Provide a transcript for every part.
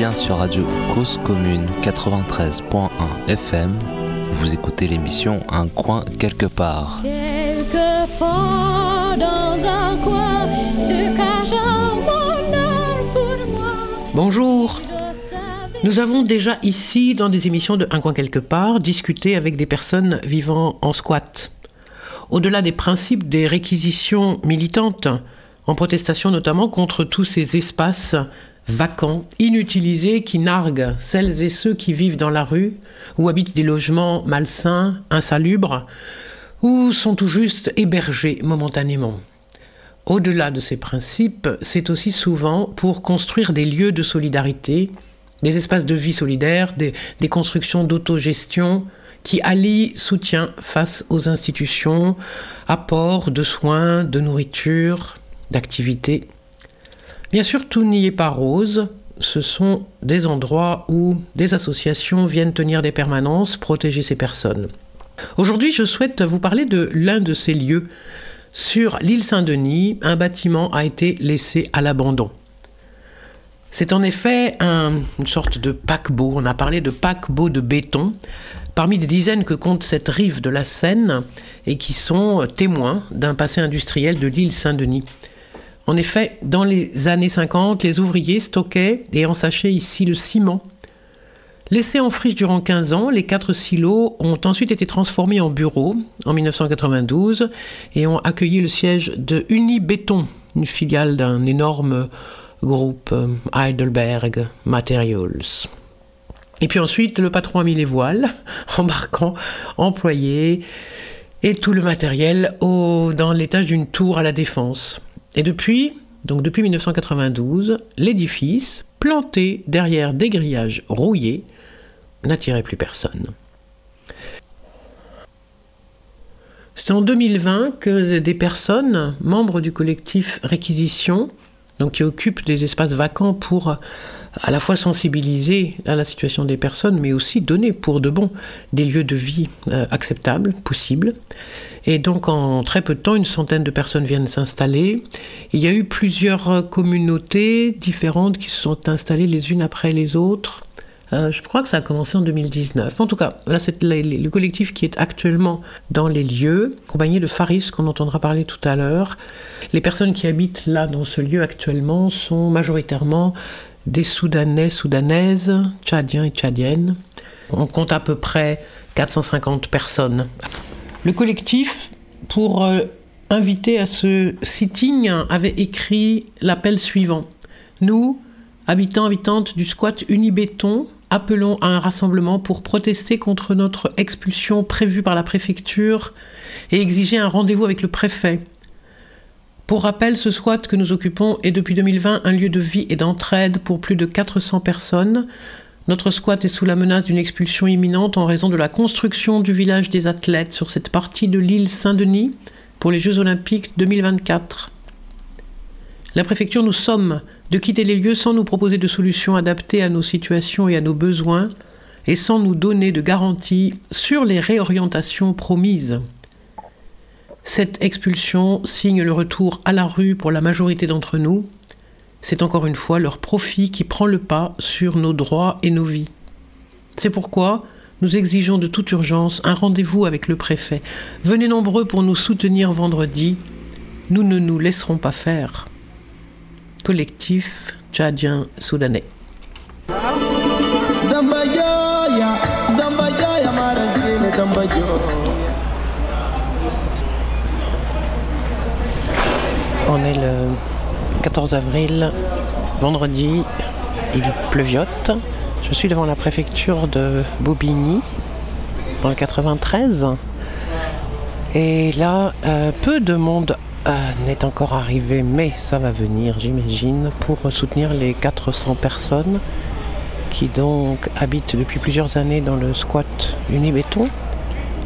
bien sur Radio Cause Commune 93.1 FM. Vous écoutez l'émission Un coin quelque part. Bonjour. Nous avons déjà ici, dans des émissions de Un coin quelque part, discuté avec des personnes vivant en squat. Au-delà des principes des réquisitions militantes, en protestation notamment contre tous ces espaces vacants, inutilisés, qui narguent celles et ceux qui vivent dans la rue, ou habitent des logements malsains, insalubres, ou sont tout juste hébergés momentanément. Au-delà de ces principes, c'est aussi souvent pour construire des lieux de solidarité, des espaces de vie solidaire, des, des constructions d'autogestion qui allient soutien face aux institutions, apport de soins, de nourriture, d'activités. Bien sûr, tout n'y est pas rose. Ce sont des endroits où des associations viennent tenir des permanences, protéger ces personnes. Aujourd'hui, je souhaite vous parler de l'un de ces lieux. Sur l'île Saint-Denis, un bâtiment a été laissé à l'abandon. C'est en effet une sorte de paquebot, on a parlé de paquebot de béton, parmi des dizaines que compte cette rive de la Seine et qui sont témoins d'un passé industriel de l'île Saint-Denis. En effet, dans les années 50, les ouvriers stockaient et ensachaient ici le ciment. Laissés en friche durant 15 ans, les quatre silos ont ensuite été transformés en bureaux en 1992 et ont accueilli le siège de Unibéton, une filiale d'un énorme groupe euh, Heidelberg Materials. Et puis ensuite, le patron a mis les voiles, embarquant employés et tout le matériel dans l'étage d'une tour à la défense. Et depuis, donc depuis 1992, l'édifice, planté derrière des grillages rouillés, n'attirait plus personne. C'est en 2020 que des personnes, membres du collectif Réquisition, qui occupent des espaces vacants pour à la fois sensibiliser à la situation des personnes, mais aussi donner pour de bon des lieux de vie euh, acceptables, possibles. Et donc en très peu de temps, une centaine de personnes viennent s'installer. Il y a eu plusieurs communautés différentes qui se sont installées les unes après les autres. Euh, je crois que ça a commencé en 2019. En tout cas, là, c'est le collectif qui est actuellement dans les lieux, accompagné de Faris, qu'on entendra parler tout à l'heure. Les personnes qui habitent là, dans ce lieu actuellement, sont majoritairement des Soudanais, Soudanaises, Tchadiens et Tchadiennes. On compte à peu près 450 personnes. Le collectif, pour euh, inviter à ce sitting, avait écrit l'appel suivant. Nous, habitants, habitantes du squat Unibéton, appelons à un rassemblement pour protester contre notre expulsion prévue par la préfecture et exiger un rendez-vous avec le préfet. Pour rappel, ce squat que nous occupons est depuis 2020 un lieu de vie et d'entraide pour plus de 400 personnes. Notre squat est sous la menace d'une expulsion imminente en raison de la construction du village des athlètes sur cette partie de l'île Saint-Denis pour les Jeux olympiques 2024. La préfecture nous somme de quitter les lieux sans nous proposer de solutions adaptées à nos situations et à nos besoins et sans nous donner de garanties sur les réorientations promises. Cette expulsion signe le retour à la rue pour la majorité d'entre nous. C'est encore une fois leur profit qui prend le pas sur nos droits et nos vies. C'est pourquoi nous exigeons de toute urgence un rendez-vous avec le préfet. Venez nombreux pour nous soutenir vendredi. Nous ne nous laisserons pas faire. Collectif tchadien soudanais. On est le 14 avril, vendredi, il pleuviote. Je suis devant la préfecture de Bobigny, dans le 93. Et là, euh, peu de monde euh, n'est encore arrivé, mais ça va venir, j'imagine, pour soutenir les 400 personnes qui donc habitent depuis plusieurs années dans le squat Unibéton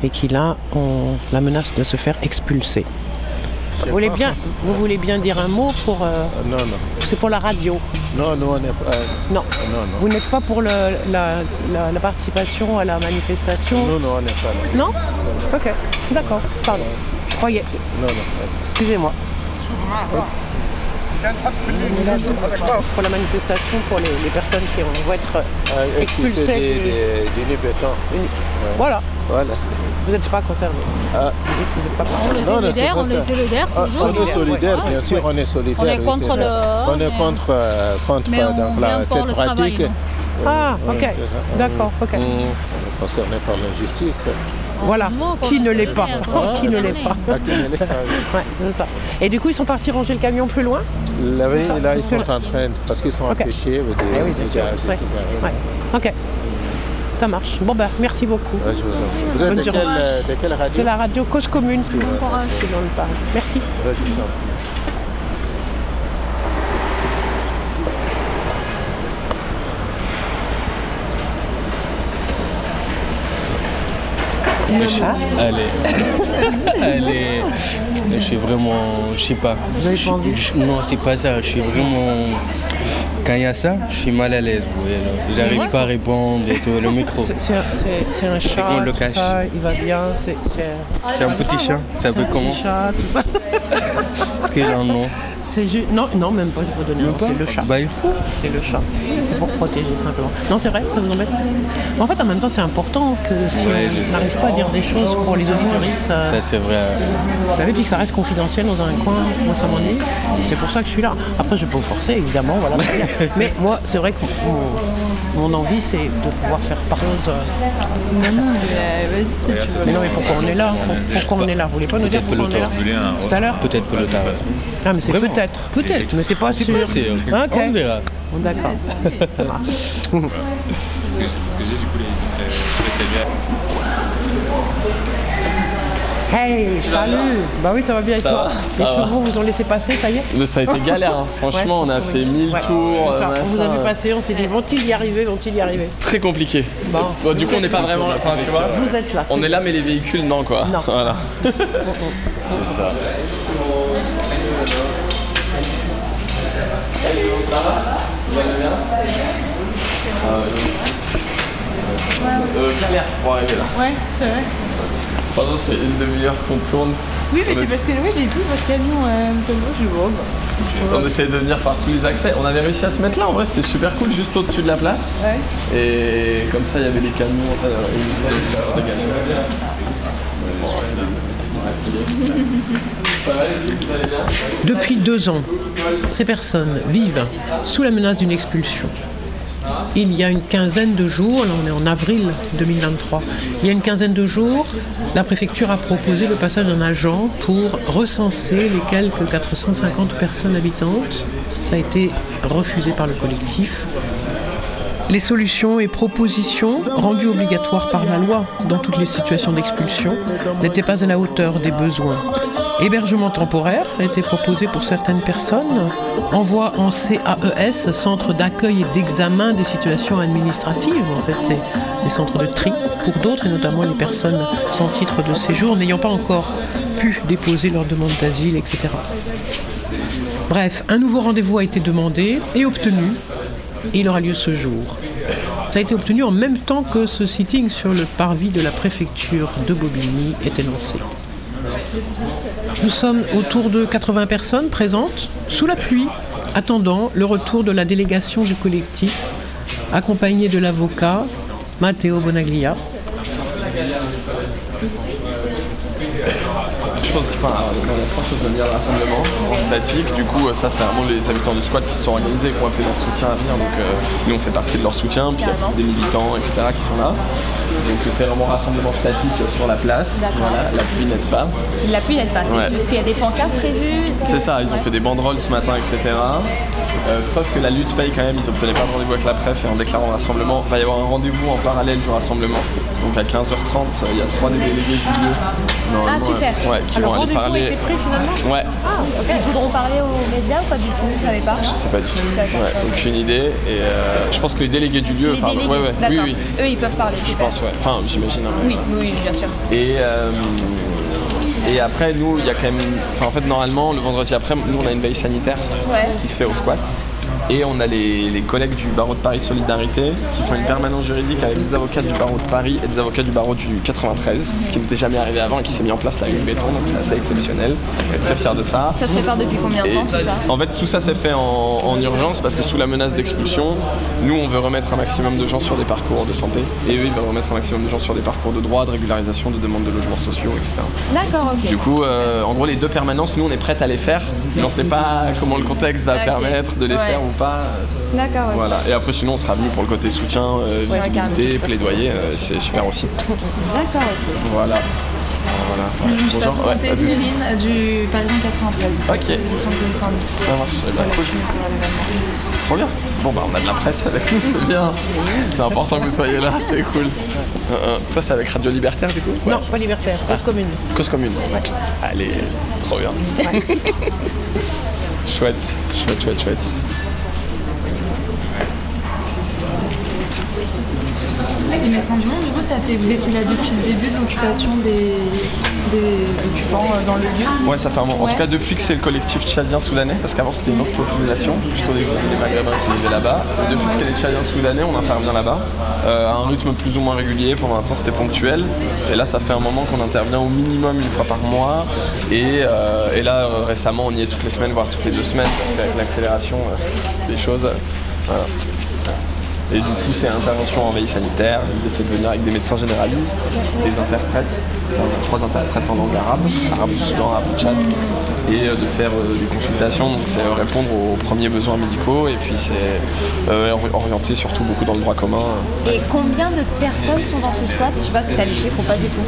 et qui là ont la menace de se faire expulser. Vous voulez, bien, vous voulez bien dire un mot pour. Euh, non, non. C'est pour la radio. Non, non, on n'est pas. Non. non, non. Vous n'êtes pas pour le, la, la, participation à la manifestation Non, non, on n'est pas là. Non Ok, d'accord, pardon. Je croyais. Non, non. Excusez-moi. Pour la manifestation pour les, les personnes qui vont être Euh, du- des, des, des Libétans. une- Voilà, Voilà. vous n'êtes pas concernés. Ah. Vous dites que vous n'êtes pas On est solidaire, on est Ah, toujours. on est solidaire, bien sûr, on est solidaire. On est oui, contre c'est ça. le- On est mais- contre, euh, contre Mais on donc, vient la, pour cette travail, pratique. Ah, ok. D'accord, ok. Mm. On est concerné par l'injustice. Voilà, Heureusement qu'on qui ne l'est pas. Qui ne l'est pas. Ouais, ça. Et du coup, ils sont partis ranger le camion plus loin Là, oui, Ça, là, ils parce que sont en train, parce qu'ils sont Ok. empêchés Eh oui, bien de sûr. garder Ouais. ces barrières. Ouais. Ok. Ça marche. Bon, ben, merci beaucoup. Ouais, je vous en prie. Vous êtes de quelle, euh, de quelle radio C'est la radio Cause Commune. Bon courage. C'est dans le. Merci. Ouais, je vous en prie. Allez, allez, je suis vraiment, je sais pas. Vous avez pas Non, c'est pas ça. Je suis vraiment. Quand il y a ça, je suis mal à l'aise. J'arrive Ouais. pas à répondre et tout. Le micro, C'est c'est un, c'est- c'est un chat. qu'on le cache. ça, il va bien. C'est c'est- c'est un petit chat. Ça c'est peut un comment petit chat, tout ça. Est-ce qu'il a un nom C'est ju- Non, non, même pas. Je vais pas donner un nom. C'est le chat. Bah il faut. C'est le chat. C'est pour protéger simplement. Non, c'est vrai, ça vous embête Mais En fait, en même temps, c'est important que si Ouais, on n'arrive pas à dire des choses pour les auditoristes, euh, Ça c'est vrai. vous savez, puis que ça reste confidentiel dans un coin, moi ça m'ennuie. C'est pour ça que je suis là. Après, je peux vous forcer, évidemment, voilà. Mais moi, c'est vrai que mon, mon envie, c'est de pouvoir faire part chose. euh, Mais non, mais pourquoi on est là Pour- Pourquoi on est là Vous voulez pas nous dire pourquoi on est là Tout à l'heure Peut-être que le Ah, mais c'est Vraiment peut-être. Peut-être, mais c'est pas sûr. pas sûr. Ok. On verra. Bon, D'accord. Ça marche. Ce que, ce que j'ai du coup, les, ils ont fait, je sais pas si t'as vu, Hey, salut Bah oui, ça va bien et toi Les chevaux vous ont laissé passer, ça y est Mais ça a été galère, hein. franchement, on a fait oui. 1000 Ouais, tours. c'est ça. euh, On vous a machin, vu euh, passer, on s'est dit vont-ils y arriver, vont-ils y arriver Très compliqué. Bon. Bon, du coup, on n'est pas vraiment là. Enfin, tu vois, Vous êtes là. on est là, mais les véhicules, non, quoi. Non. Voilà. C'est ça. Euh, galère pour arriver là. Ouais, c'est vrai. Pardon, c'est une demi-heure qu'on tourne. Oui, mais c'est est- parce que ouais, j'ai vu votre camion euh, tellement je vois. On essaye de venir par tous les accès. On avait réussi à se mettre là, en vrai, c'était super cool, juste au-dessus de la place. Ouais. Et comme ça, il y avait les camions. enfin, et ils disaient, ça dégage. Les bien Depuis deux ans, ces personnes vivent sous la menace d'une expulsion. Il y a une quinzaine de jours, là on est en avril 2023, il y a une quinzaine de jours, la préfecture a proposé le passage d'un agent pour recenser les quelques 450 personnes habitantes. Ça a été refusé par le collectif. Les solutions et propositions rendues obligatoires par la loi dans toutes les situations d'expulsion n'étaient pas à la hauteur des besoins. Hébergement temporaire a été proposé pour certaines personnes, envoi en CAES, centre d'accueil et d'examen des situations administratives, en fait, des centres de tri pour d'autres, et notamment les personnes sans titre de séjour n'ayant pas encore pu déposer leur demande d'asile, etc. Bref, un nouveau rendez-vous a été demandé et obtenu et il aura lieu ce jour. Ça a été obtenu en même temps que ce sitting sur le parvis de la préfecture de Bobigny était lancé. Nous sommes autour de 80 personnes présentes, sous la pluie, attendant le retour de la délégation du collectif, accompagnée de l'avocat Matteo Bonaglia. Que enfin, dans la France, on venir le rassemblement en statique. Du coup, euh, ça, c'est vraiment les habitants du squat qui se sont organisés et qui ont appelé leur soutien à venir. Donc, euh, nous, on fait partie de leur soutien. Puis, il y a des militants, etc., qui sont là. Donc, euh, c'est vraiment rassemblement statique euh, sur la place. Voilà, la pluie n'aide pas. La pluie n'aide pas. Ouais. Est-ce qu'il y a des pancartes prévues que- C'est ça, ils ont fait des banderoles ce matin, etc. Euh, preuve que la lutte paye quand même, ils obtenaient pas de rendez-vous avec la préf et en déclarant le rassemblement, il va y avoir un rendez-vous en parallèle du rassemblement. Donc à 15h30, il y a trois des délégués du lieu. Ah, super. Ouais, qui Alors, vont aller parler. pris finalement Ouais, Ils voudront parler aux médias ou pas du tout? Vous savez pas? C'est pas du tout. Ouais, aucune idée. Et euh, je pense que les délégués du lieu Les parlent. délégués, Ouais, ouais. d'accord. Oui, oui. Eux, ils peuvent parler. Je pense, ouais. Enfin, j'imagine. hein, Oui, oui, oui, bien sûr. Et, euh, et après, nous, il y a quand même. Enfin, en fait, normalement, le vendredi après, nous, on a une veille sanitaire Ouais. qui se fait au squat. Et on a les, les collègues du barreau de Paris Solidarité qui font une permanence juridique avec des avocats du barreau de Paris et des avocats du barreau du 93, ce qui n'était jamais arrivé avant et qui s'est mis en place là avec le béton, donc c'est assez exceptionnel. On est très fiers de ça. Ça se prépare depuis combien de temps tout ça? En fait, tout ça s'est fait en, en urgence parce que sous la menace d'expulsion, nous, on veut remettre un maximum de gens sur des parcours de santé et eux, ils veulent remettre un maximum de gens sur des parcours de droit, de régularisation, de demande de logements sociaux, etc. D'accord, ok. Du coup, euh, en gros, les deux permanences, nous, on est prêts à les faire, mais on sait pas comment le contexte va permettre de les Ouais. faire ou pas. D'accord, ok. Voilà. Et après, sinon, on sera venu pour le côté soutien, euh, Ouais, visibilité, plaidoyer, euh, c'est super aussi. D'accord, ok. Voilà. Voilà. Je vais Bonjour. Ouais. Cyrine euh, du Parisien 93. Ok. Édition de Saint-Denis. Ça marche. Eh ben, Voilà, je. Trop bien. Bon bah on a de la presse avec nous, c'est bien. C'est important que vous soyez là, c'est cool. Euh, euh, toi c'est avec Radio Libertaire du coup? Non, pas libertaire, cause commune. Cause commune. Allez, trop bien. chouette, chouette, chouette, chouette. Les médecins du monde, du coup, ça fait. Vous étiez là depuis le début de l'occupation des, des occupants euh, dans le lieu Ouais, ça fait un moment. En Ouais. tout cas, depuis que c'est le collectif tchadien soudanais, parce qu'avant c'était une autre population, plutôt des, des maghrébins qui vivaient là-bas. Et depuis que c'est les tchadiens soudanais, on intervient là-bas, euh, à un rythme plus ou moins régulier. Pendant un temps, c'était ponctuel. Et là, ça fait un moment qu'on intervient au minimum une fois par mois. Et, euh, et là, euh, récemment, on y est toutes les semaines, voire toutes les deux semaines, parce qu'avec l'accélération euh, des choses. euh, voilà. Et du coup, c'est intervention en veille sanitaire. C'est de venir avec des médecins généralistes, des interprètes, trois interprètes en langue arabe, arabe du Soudan, arabe du Tchad, et euh, de faire euh, des consultations. Donc, c'est euh, répondre aux premiers besoins médicaux, et puis c'est ori- orienté surtout beaucoup dans le droit commun. Et combien de personnes sont dans ce squat? Je sais pas si t'as les chiffres ou pas du tout.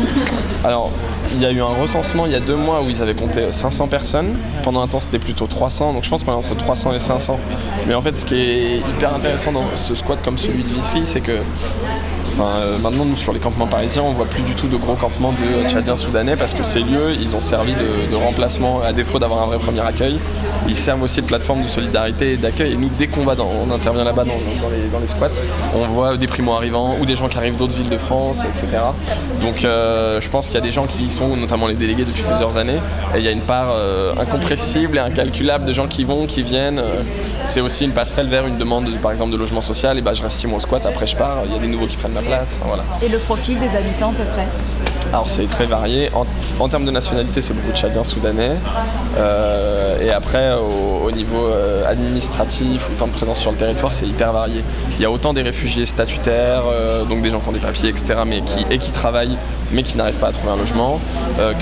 Alors, il y a eu un recensement il y a deux mois où ils avaient compté 500 personnes. Pendant un temps, c'était plutôt 300. Donc, je pense qu'on est entre 300 et 500. Mais en fait, ce qui est hyper intéressant dans ce squat comme celui de Vitry, c'est que euh, maintenant, nous, sur les campements parisiens, on voit plus du tout de gros campements de Tchadiens soudanais parce que ces lieux, ils ont servi de, remplacement à défaut d'avoir un vrai premier accueil. Ils servent aussi de plateforme de solidarité et d'accueil. Et nous, dès qu'on va dans, on intervient là-bas dans, les, squats, on voit des primo-arrivants ou des gens qui arrivent d'autres villes de France, etc. Donc, euh, je pense qu'il y a des gens qui y sont, notamment les délégués depuis plusieurs années. Et il y a une part euh, incompressible et incalculable de gens qui vont, qui viennent. C'est aussi une passerelle vers une demande, par exemple, de logement social. Et bah, je reste six mois au squat, après je pars. Il y a des nouveaux qui prennent ma Et le profil des habitants à peu près Alors c'est très varié. En, en termes de nationalité, c'est beaucoup de Tchadiens soudanais. Euh, et après, au, au niveau euh, administratif ou temps de présence sur le territoire, c'est hyper varié. Il y a autant des réfugiés statutaires, euh, donc des gens qui ont des papiers, etc., mais qui, et qui travaillent, mais qui n'arrivent pas à trouver un logement,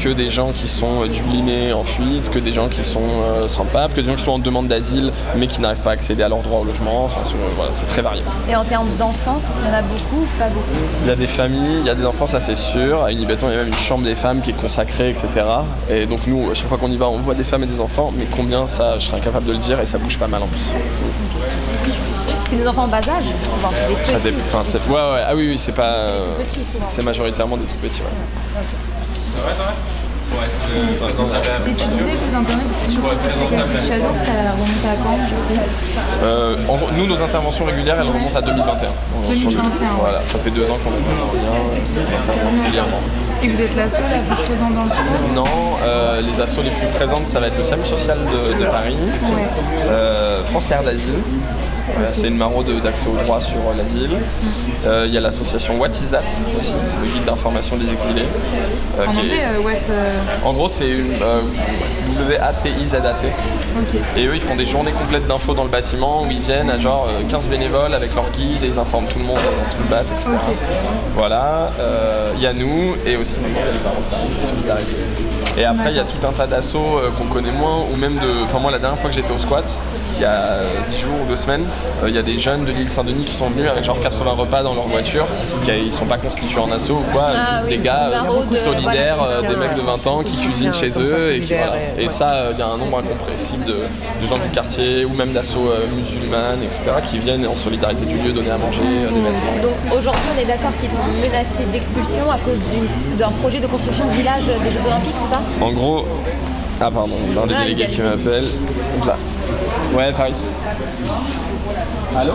que des gens qui sont dublinés en fuite, que des gens qui sont sans pape, que des gens qui sont en demande d'asile, mais qui n'arrivent pas à accéder à leur droit au logement. Enfin, c'est- voilà, très varié. Et en termes d'enfants, il y en a beaucoup ou pas beaucoup? Il y a des familles, il y a des enfants, ça c'est sûr. À Il y a même une chambre des femmes qui est consacrée, etc. Et donc nous, à chaque fois qu'on y va, on voit des femmes et des enfants, mais combien ça, je serais incapable de le dire et ça bouge pas mal en plus. C'est des enfants en bas âge? Enfin, c'est des Ça petits. dé- enfin, c'est- ouais, ouais, ah oui, oui, c'est pas. euh, souvent. c'est majoritairement des tout petits, ouais. Et tu disais que vous intervenez surtout pour ces collectifs tchadiens, ça remonte à quand du coup? Euh, en nous, nos interventions régulières, elles remontent à 2021. On- sur le- 2021. Voilà, ça fait deux ans qu'on intervient euh, régulièrement. Et vous êtes la seule à vous présenter dans le squat Non, euh, les assos les plus présentes, ça va être le SAMU social de, de Paris, euh, France Terre d'Asile, c'est une maraude d'accès au droit sur euh, l'asile. Euh, Il y a l'association Watisat aussi, le guide d'information des exilés. En est- anglais, euh, what en gros, c'est une W-A-T-I-Z-A-T. Et eux, ils font des journées complètes d'infos dans le bâtiment où ils viennent à genre euh, 15 bénévoles avec leur guide et ils informent tout le monde dans tout le bat, etc. Voilà, euh, il y a nous et aussi Solidarité. Et après, il y a tout un tas d'assauts euh, qu'on connaît moins ou même de. Enfin, moi, la dernière fois que j'étais au squat, il y a 10 jours ou 2 semaines, euh, il y a des jeunes de l'île Saint-Denis qui sont venus avec genre 80 repas dans leur voiture, qui ils sont pas constitués en assaut ou quoi, Ah oui, des gars euh, solidaires, voilà, euh, des mecs de 20 ans qui cuisinent chez eux ça, et, qui, solidaire, voilà. et- Et ouais. ça, il y a un nombre incompressible de, de gens du quartier ou même d'assauts musulmanes, etc., qui viennent en solidarité du lieu donner à manger, des vêtements. etc. Donc aujourd'hui, on est d'accord qu'ils sont menacés d'expulsion à cause d'un projet de construction de village des Jeux Olympiques, c'est ça? En gros, ah pardon, un des Ah, délégués qui m'appelle. Là. Ouais, Faris. Allô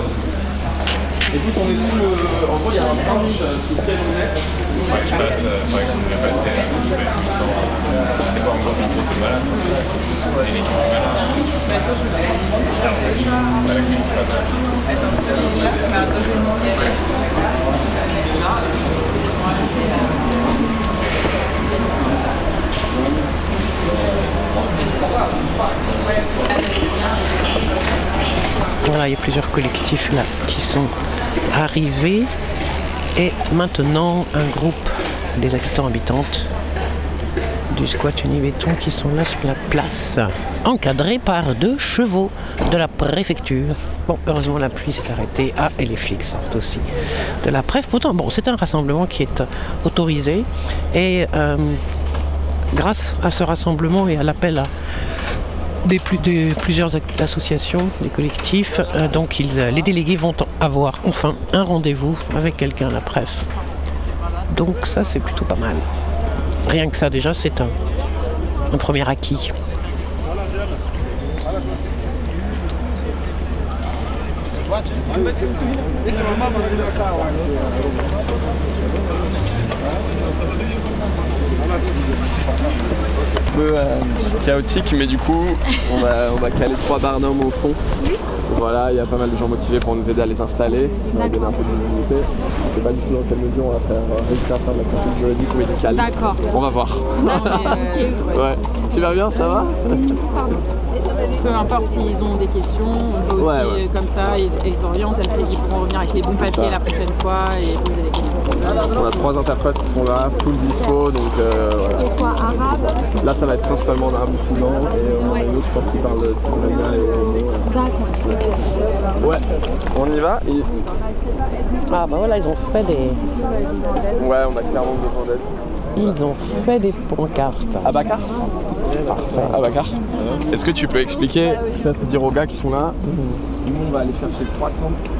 Écoute, on est sous le. En gros, il y a un branche sous lequel on. Ouais, je passe, euh, que je euh. C'est pas encore c'est. C'est de malades. Voilà, il y a plusieurs collectifs là qui sont arrivés. Et maintenant, un groupe des habitants habitantes du squat Unibéton qui sont là sur la place, encadrés par deux chevaux de la préfecture. Bon, heureusement la pluie s'est arrêtée. Ah, et les flics sortent aussi de la préf. Pourtant, bon, c'est un rassemblement qui est autorisé. Et euh, grâce à ce rassemblement et à l'appel à des, plus, des- plusieurs associations, des collectifs, euh, donc ils, les délégués vont avoir enfin un rendez-vous avec quelqu'un à la préf. Donc ça, c'est plutôt pas mal. Rien que ça, déjà, c'est un premier acquis. Un peu euh, chaotique, mais du coup, on va, on va caler trois barnums au fond. Voilà, il y a pas mal de gens motivés pour nous aider à les installer, on va donner un peu de visibilité. Pas du tout dans quelle mesure on va faire euh, réussir à faire de la consulte juridique ou médicale. D'accord. On va voir. Ouais. Tu vas bien, ça va? Peu importe s'ils ont des questions, on peut aussi, Ouais, ouais. euh, comme ça, ils, ils orientent, ils pourront revenir avec les bons papiers la prochaine fois et poser. On a trois interprètes qui sont là, full dispo, donc euh, voilà. C'est quoi, arabe Là, ça va être principalement en arabe musulman et euh, on a une autre, je pense, qui parle tigrénien et hébreu. D'accord. Ouais, on y va et- Ah bah voilà, ils ont fait des, Ouais, on a clairement besoin d'aide. ils ont fait des pancartes. Abacar Abacar Est-ce que tu peux expliquer, peut-être dire aux gars qui sont là, nous on va aller chercher trois tentes,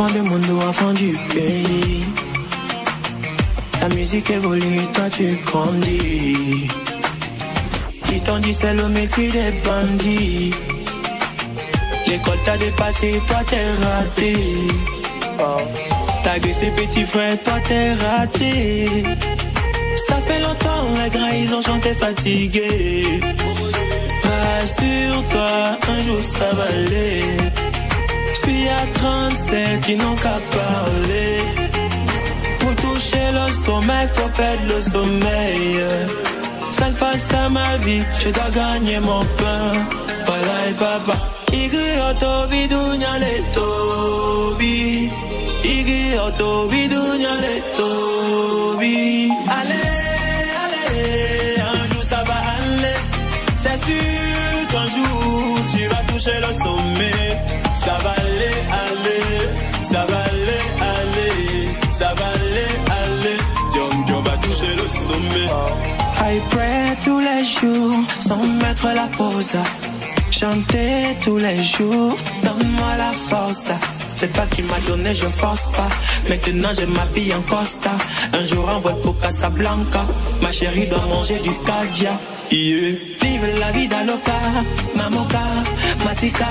Enfant du monde ou enfant du pays. La musique évolue, toi tu grandis. Qui t'en dit c'est le métier des bandits. L'école t'a dépassé, toi t'es raté. T'as ses petits frères, toi t'es raté. Ça fait longtemps, les grands ils ont chanté fatigué. Rassure-toi, un jour ça va aller. Suis à 37, ils n'ont qu'à parler. Pour toucher le sommeil, faut perdre le sommeil. Seule face à ma vie, je dois gagner mon pain. Voilà et papa. Iggy otobi dunya le tobi. Iggy otobi dunya le tobi. Allez, allez, un jour ça va aller. C'est sûr qu'un jour tu vas toucher le sommet. Ça va aller, aller, ça va aller, aller, ça va aller, aller. Tiens, tu vas toucher le sommet. I pray tous les jours sans mettre la pause. Chanter tous les jours, donne-moi la force. C'est pas qui m'a donné, je force pas. Maintenant je m'habille en Costa. Un jour en voie pour Casablanca. Ma chérie doit manger du caviar. Yeah. Vive la vie d'Aloca, Mamoka, Matika.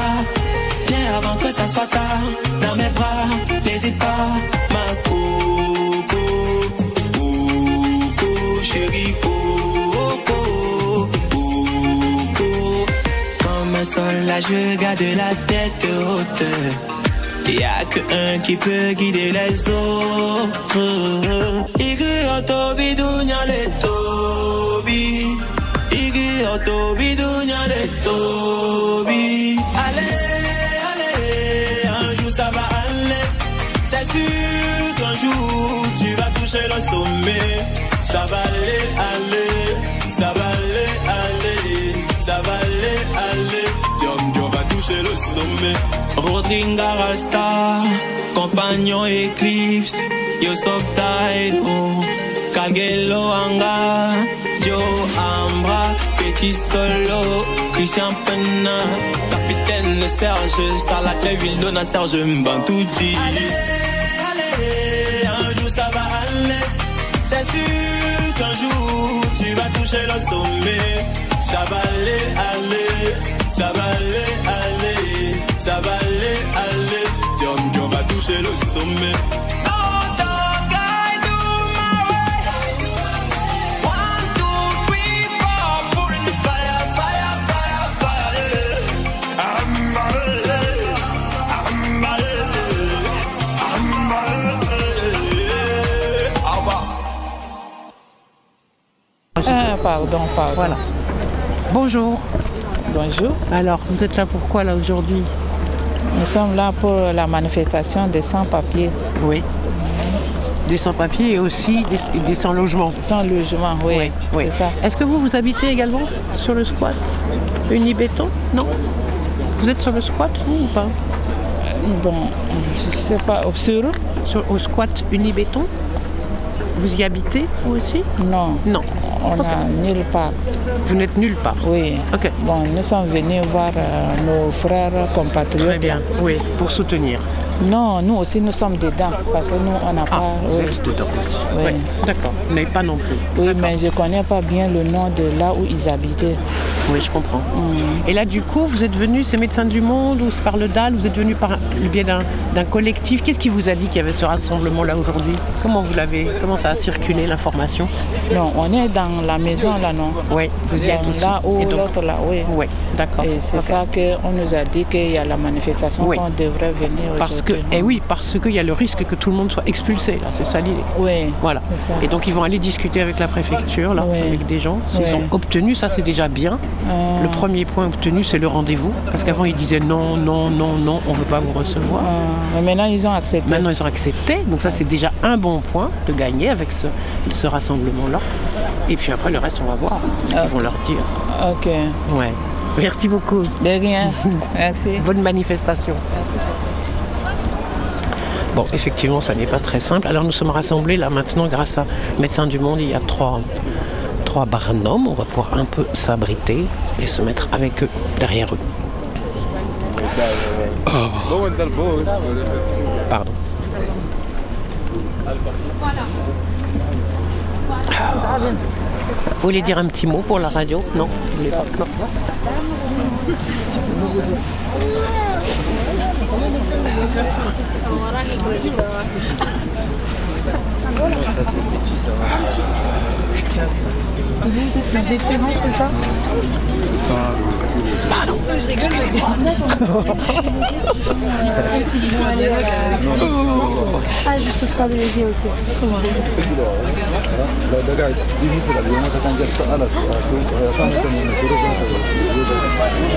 Viens avant que ça soit tard. Dans mes bras, n'hésite pas. Ma coco, coco, chérie, coco, coco. Comme un soldat, je garde la tête haute. Y a que un qui peut guider les autres. Iggy otobi dunya le tobi. Otobi sûr qu'un jour tu vas toucher le sommet. Ça va aller, aller, ça va aller, aller, ça va aller, aller. Diom, Diom va toucher le sommet. Rodringa Rasta, compagnon Eclipse, Yosef Taido, Kagelo Anga, Joe Ambra, Petit Solo, Christian Penna, Capitaine Serge, donne à Serge, m'ban. Toucher le sommet. Ça va aller, aller, ça va aller, aller, ça va aller, aller. Tiens, on va toucher le sommet. Pardon, pardon. Voilà. Bonjour. Bonjour. Alors, vous êtes là pourquoi là aujourd'hui? Nous sommes là pour la manifestation des sans-papiers. Oui. Des sans-papiers et aussi des, des sans-logement. Sans-logement, oui. oui. C'est ça. Est-ce que vous, vous habitez également sur le squat? Unibéton Non? Vous êtes sur le squat, vous ou pas? Bon, je sais pas. Sur Sur, Au squat Unibéton Vous y habitez, vous aussi? Non. Non. On n'a nulle part. Vous n'êtes nulle part Oui. Ok. Bon, nous sommes venus voir euh, nos frères compatriotes. Très bien, oui, pour soutenir. Non, nous aussi nous sommes dedans parce que nous on n'a Ah, pas. vous oui. êtes dedans aussi. Oui. D'accord. N'avez pas non plus. Oui, mais je ne connais pas bien le nom de là où ils habitaient. Oui, je comprends. Et là, du coup, vous êtes venu, c'est Médecins du Monde ou par le DAL, vous êtes venu par le biais d'un collectif. Qu'est-ce qui vous a dit qu'il y avait ce rassemblement-là aujourd'hui? Comment vous l'avez Comment ça a circulé l'information? Non, on est dans la maison là, non? Oui, vous y êtes aussi. Là donc- l'autre là, oui. Oui, d'accord. Et c'est ça qu'on nous a dit qu'il y a la manifestation Oui. qu'on devrait venir Parce que, eh oui, parce qu'il y a le risque que tout le monde soit expulsé, là, c'est ça l'idée. Oui. Voilà. Ça. Et donc ils vont aller discuter avec la préfecture, là, avec des gens. S'ils Oui. ont obtenu, ça c'est déjà bien. Euh, Le premier point obtenu, c'est le rendez-vous. Parce qu'avant, ils disaient non, non, non, non, on ne veut pas vous recevoir. euh, mais maintenant ils ont accepté. Maintenant, ils ont accepté. Donc ça, c'est déjà un bon point de gagner avec ce, ce rassemblement-là. Et puis après, le reste, on va voir. Ah. Ils vont leur dire. Ok. Ouais. Merci beaucoup. De rien. Merci. Bonne manifestation. Bon, effectivement, ça n'est pas très simple. Alors, nous sommes rassemblés là maintenant grâce à Médecins du Monde. Il y a trois, trois barnums. On va pouvoir un peu s'abriter et se mettre avec eux, derrière eux. Pardon. Vous voulez dire un petit mot pour la radio? Non? Vous voulez pas Non. Vous, vous êtes le référent, c'est ça Pardon. Si vous voulez aller Ah, juste pas délégué, ok.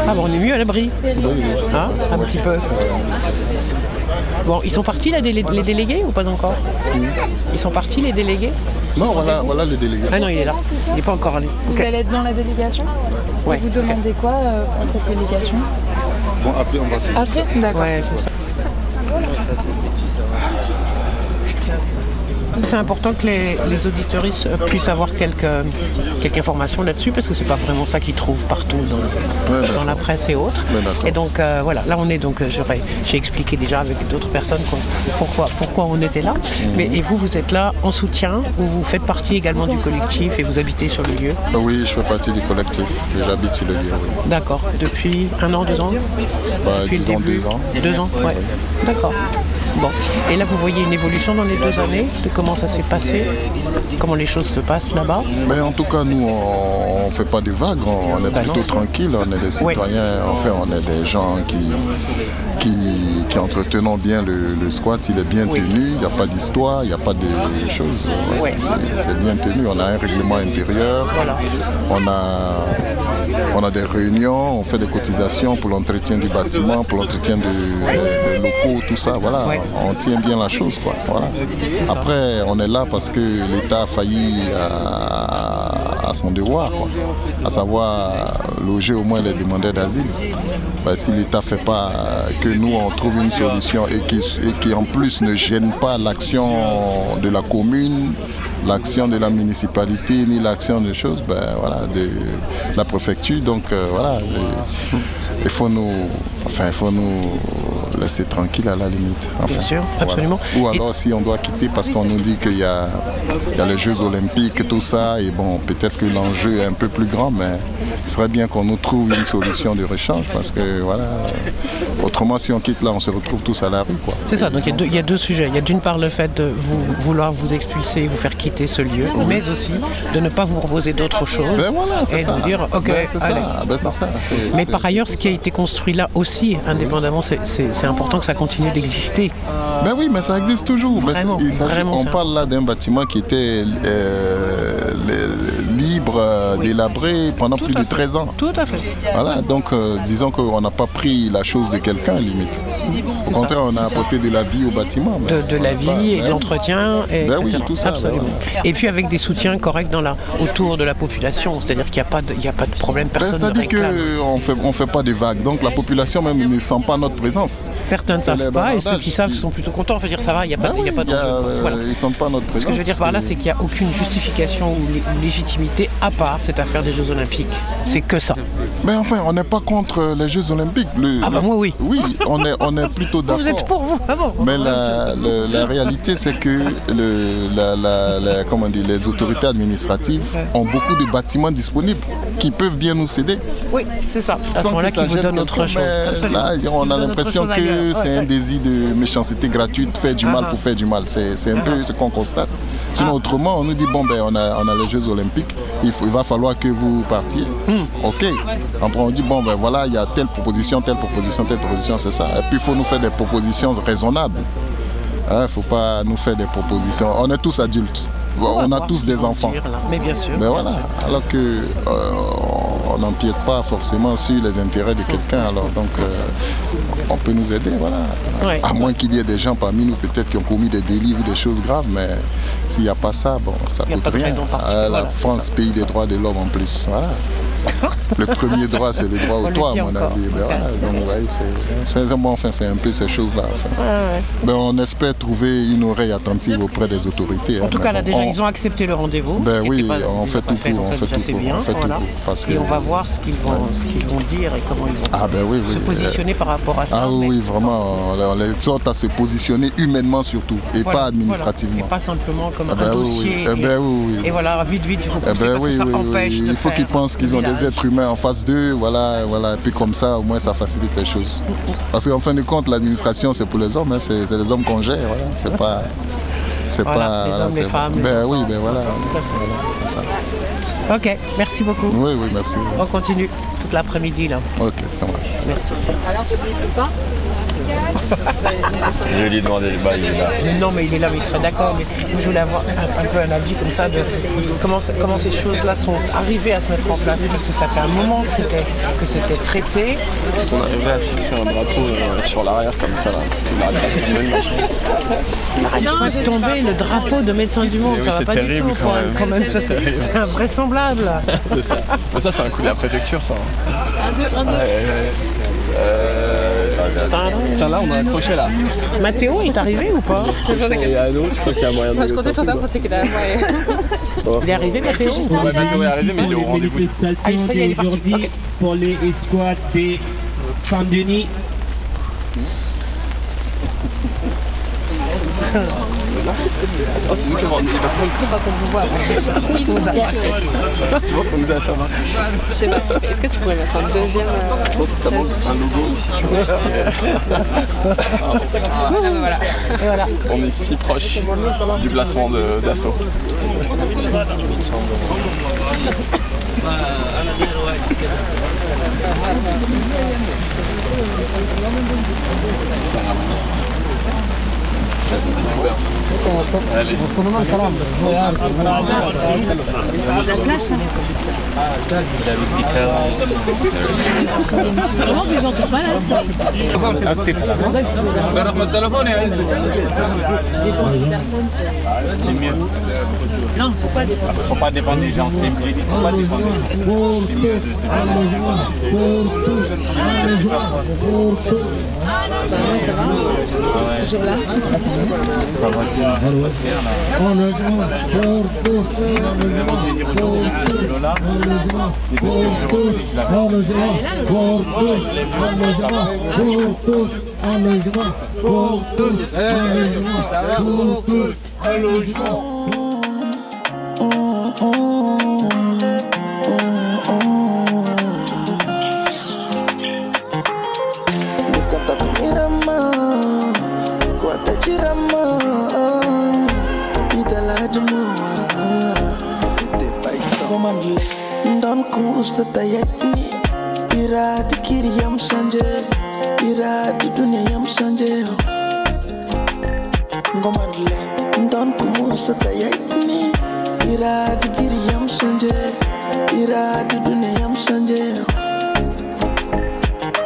Ah bon, on est mieux à l'abri. Hein un petit peu. Bon, ils sont partis là, les, les délégués ou pas encore Ils sont partis les délégués? Non, voilà, voilà le délégué. Ah non, il est là. Il n'est pas encore allé. Vous allez être dans la délégation Ouais, vous demandez quoi euh, pour cette délégation Bon, après, on va faire. Après D'accord. Ouais, c'est ça. C'est important que les, les auditeuristes euh, puissent avoir quelques, quelques informations là-dessus parce que c'est pas vraiment ça qu'ils trouvent partout dans, Ouais, dans d'accord. la presse et autres. Ouais, et donc euh, voilà, là on est donc, euh, j'ai expliqué déjà avec d'autres personnes quoi, pourquoi, pourquoi on était là. Mhm. Mais, et vous, vous êtes là en soutien ou vous faites partie également du collectif et vous habitez sur le lieu? Ah Oui, je fais partie du collectif. J'habite sur le lieu. oui. D'accord. Depuis un an, deux ans? Bah, Depuis le disons début? deux ans. Deux ans, ouais. D'accord. Bon. Et là, vous voyez une évolution dans les deux années de comment ça s'est passé Comment les choses se passent là-bas Mais en tout cas, nous, on ne fait pas de vagues. On on est Bah non. plutôt tranquille. On est des citoyens. Enfin, on est des gens qui, qui, qui entretenons bien le, le squat. Il est bien tenu. Il n'y a pas d'histoire. Il n'y a pas de choses. Ouais. C'est- bien tenu. On a un règlement intérieur. On a, on a des réunions. On fait des cotisations pour l'entretien du bâtiment, pour l'entretien de- des, locaux, tout ça. Voilà. On tient bien la chose. Quoi. Voilà. Après, on est là parce que l'État a failli à, à son devoir, quoi. à savoir loger au moins les demandeurs d'asile. Ben, si l'État ne fait pas que nous on trouve une solution et qui, et qui en plus ne gêne pas l'action de la commune, l'action de la municipalité, ni l'action des choses, ben, voilà, de la préfecture. Donc euh, voilà, il faut nous, enfin, il faut nous laisser tranquille à la limite. Enfin, Bien sûr, voilà. absolument. Ou alors si on doit quitter parce qu'on nous dit qu'il y a, il y a les Jeux Olympiques, tout ça, et bon, peut-être que l'enjeu est un peu plus grand, mais ce serait bien qu'on nous trouve une solution de rechange parce que voilà, autrement si on quitte là, on se retrouve tous à la rue. C'est ça, donc il y, a deux, il y a deux sujets. Il y a d'une part le fait de vous, vouloir vous expulser, vous faire quitter ce lieu, mais aussi de ne pas vous proposer d'autres choses. Ben voilà, c'est et ça. de dire, ok, Ben, c'est ça. allez. Ben, ça. Mais par ailleurs, ce qui a été construit là aussi, indépendamment, c'est- c'est c'est important que ça continue d'exister. Ben oui, mais ça existe toujours. Mais il vraiment, on ça. parle là d'un bâtiment qui était euh, libre, euh, délabré pendant plus de 13 ans. Tout à fait. Voilà, donc euh, disons qu'on n'a pas pris la chose de quelqu'un, limite. Au contraire, on a apporté de la vie au bâtiment. De, de la pas- vie et Ben de l'entretien, et Ben oui, etc. tout ça, ben Absolument. voilà. Et puis avec des soutiens corrects dans la, autour de la population, c'est-à-dire qu'il n'y a, pas de- il y a pas de problème, Ben, personne ne C'est-à-dire qu'on ne fait, on fait pas de vagues, donc la population même ne sent pas notre présence. Certains ne savent pas et ceux qui savent sont plutôt contents. Enfin, dire ça va, il n'y a pas, Ben y a oui, pas d'enjeu. euh, Voilà. Ils ne sentent pas notre présence. Ce que je veux dire par là, c'est qu'il n'y a aucune justification ou légitimité à part cette affaire des Jeux Olympiques. C'est que ça. Mais enfin, on n'est pas contre les Jeux Olympiques. Le- Ah bah moi oui. Oui, on est, on est plutôt d'accord. Vous êtes pour vous ah bon. Mais la, le- la réalité, c'est que le, la, la- la- comment dire, les autorités administratives ont beaucoup de bâtiments disponibles qui peuvent bien nous céder. Oui, c'est ça. À Sans que ça qui vous gêne donne autre chose. Là, on a l'impression que c'est un désir de méchanceté gratuite, faire du mal Ah. pour faire du mal. C'est c'est un peu ce qu'on constate. Sinon, autrement, on nous dit bon, ben, on a, on a les Jeux Olympiques, il, faut- il va falloir que vous partiez. Hmm. Ok. Après, on dit bon, ben voilà, il y a telle proposition, telle proposition, telle proposition, c'est ça. Et puis, il faut nous faire des propositions raisonnables. Il ne faut pas nous faire des propositions. On est tous adultes. On a tous des enfants. dire. Mais bien sûr. Mais bien voilà, sûr. alors que euh, on n'empiète pas forcément sur les intérêts de quelqu'un, alors donc euh, on peut nous aider, voilà. Ouais. À moins qu'il y ait des gens parmi nous peut-être qui ont commis des délits ou des choses graves, mais s'il n'y a pas ça, bon, ça Il y a coûte rien. Ah, la voilà, France, ça, pays des droits de l'homme en plus, voilà. Le premier droit, c'est le droit au toit, à mon encore. avis. Ben voilà, donc, voyez, c'est- bon, enfin, c'est un peu ces choses-là. enfin. Ouais, ouais. Ben, on espère trouver une oreille attentive auprès des autorités. En hein, tout mais cas, là, déjà, on- ils ont accepté le rendez-vous. Ben oui, pas- on fait tout pour, on fait tout pour, bien, on fait tout voilà. pour, parce que- Et on va voir ce qu'ils vont, ce qu'ils vont dire et comment ils vont Ah se, ben oui, se oui. positionner par rapport à ça. Ah oui, vraiment, on les exhorte à se positionner humainement surtout, et Voilà, pas administrativement. voilà. Et pas simplement comme Ah un dossier. Eh et, voilà, vite, vite, il faut Eh que ça empêche Il faut qu'ils pensent qu'ils ont des êtres humains en face d'eux, voilà, voilà. Et puis comme ça, au moins, ça facilite les choses. Parce qu'en fin de compte, l'administration, c'est pour les hommes, hein, c'est c'est les hommes qu'on gère, voilà. C'est pas. C'est Voilà, pas. les voilà, hommes, les femmes, les Ben oui, ben voilà. Tout à fait. Voilà, c'est ça. Ok, merci beaucoup. Oui, oui, merci. On continue toute l'après-midi là. Ok, ça marche. Merci. Je vais lui demander, bah, il est là. Non, mais il est là, mais il serait d'accord. Mais je voulais avoir un, un peu un avis comme ça de comment, comment ces choses-là sont arrivées à se mettre en place. Parce que ça fait un moment que c'était, que c'était traité. Est-ce qu'on arrivait à fixer un drapeau euh, sur l'arrière comme ça là Parce qu'il arrête pas de tomber, le drapeau de Médecins du Monde. Oui, ça va pas terrible, du tout. quand même. Quand même, ça, c'est, c'est invraisemblable. C'est ça. Mais ça, c'est un coup de la préfecture, ça. Ouais, ouais, ouais. Euh, Tiens, là, on a accroché là. Mathéo est arrivé ou pas? Et à l'autre, je crois qu'il y a moyen de. Quando descendre, eu quoi. você que dá, vai. Il est arrivé, Mathéo Ouais, Mathéo est arrivé, mais il est au les rendez-vous. manifestations Ah, y il est parti. d'aujourd'hui Ok. pour les escouades de Saint-Denis. C'est nous qui avons organisé la Tu penses qu'on nous a à ça Je sais pas, est-ce que tu pourrais mettre un deuxième Je pense que ça manque un logo ici, tu bah voilà. Voilà. On est si proche du placement Non, faut pas. Dépendre des gens, c'est gens. Toujours là. Logement pour tous, un logement. Dayetni İradi kiriyam sence İradi dünyayam sence Ngomandle Ndan kumusta dayetni sanje kiriyam sence İradi dünyayam sence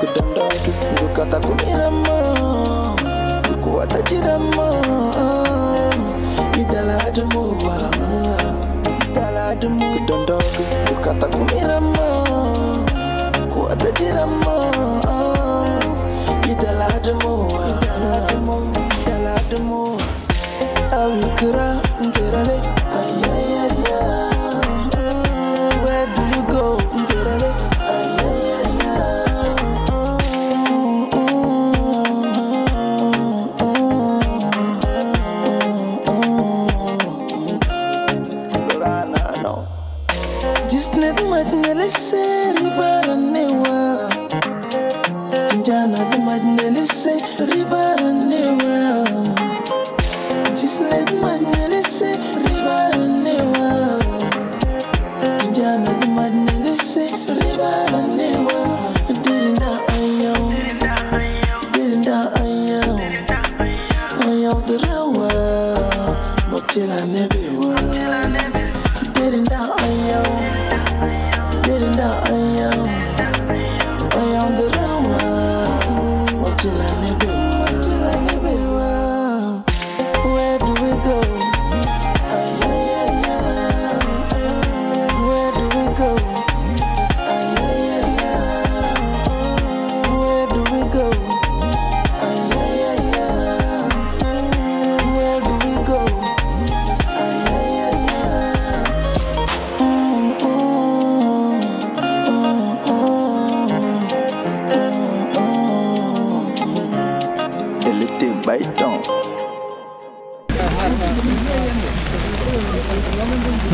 Kudandaki Kukata kumirama Kukuata jirama Idala adumuwa kuzidadumu kudondoka kukata kumirama kuwatajirama idaladumu idaladumu idaladumu awikira mgerale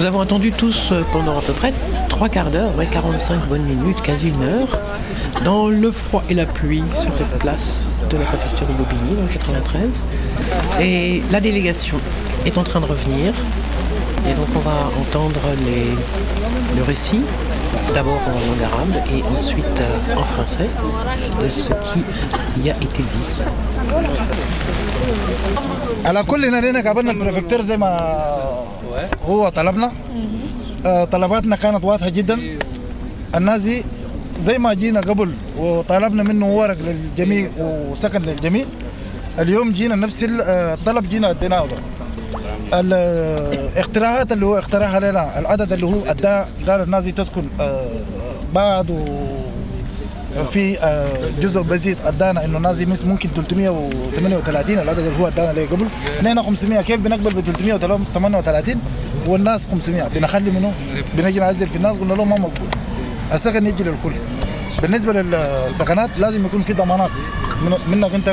Nous avons attendu tous euh, pendant à peu près trois quarts d'heure, ouais, 45 bonnes minutes, quasi une heure, dans le froid et la pluie sur cette place de la préfecture de Bobigny dans le 93. Et la délégation est en train de revenir. Et donc on va entendre le récit, d'abord en langue arabe et ensuite euh, en français, de ce qui a été dit. هو طلبنا. آه، طلباتنا كانت واضحة جدا. النازي زي ما جينا قبل وطلبنا منه ورق للجميع وسكن للجميع. اليوم جينا نفس آه، الطلب جينا أديناه. الاقتراحات اللي هو اقترحها لنا العدد اللي هو أداه قال النازي تسكن آه، بعد و في آه، جزء بسيط أدانا إنه نازي مس ممكن 338 العدد اللي هو أدانا ليه قبل. إحنا 500 كيف بنقبل ب 338 والناس 500 بنخلي منه. بنجي نعزل في الناس. قلنا له ما مقبول. السكن يجي للكل. بالنسبة للسكنات لازم يكون في ضمانات. من- منك انت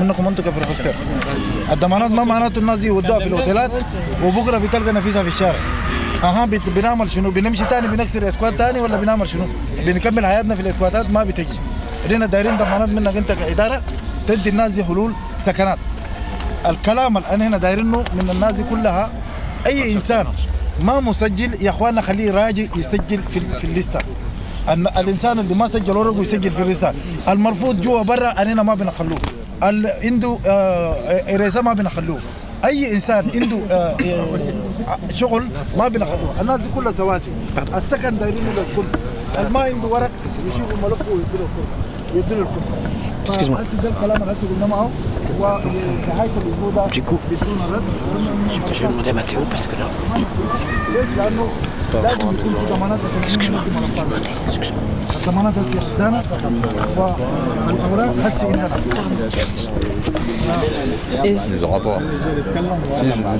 منكم أنتم كبروفيكتور الضمانات ما معناته الناس يودوها في الأوتيلات وبكرة بتلقى نفيسها في الشارع. أها بنعمل شنو؟ بنمشي تاني بنكسر اسكوات تاني ولا بنعمل شنو؟ بنكمل حياتنا في الإسكواتات ما بتجي. لنا دايرين ضمانات منك انت كإدارة تدي الناس دي حلول سكنات. الكلام اللي أنا هنا دايرينه من الناس دي كلها أي إنسان ما مسجل يا إخواننا خليه راجع يسجل في في الليستة. الإنسان اللي ما سجل ورقه يسجل في الليسته المرفوض جوا برا أننا ما بنخلوه. ال- عنده آه رئيسه ما بنخلوه. أي إنسان عنده آه آه شغل ما بنخلوه. الناس دي كلها سواسي السكن دايرينه للكل اللي ما عنده ورق يشوف ملفه ويديله الكل يديله الكل Excuse-moi. Du coup, je vais demander à Mathéo parce que là. Excuse-moi. Les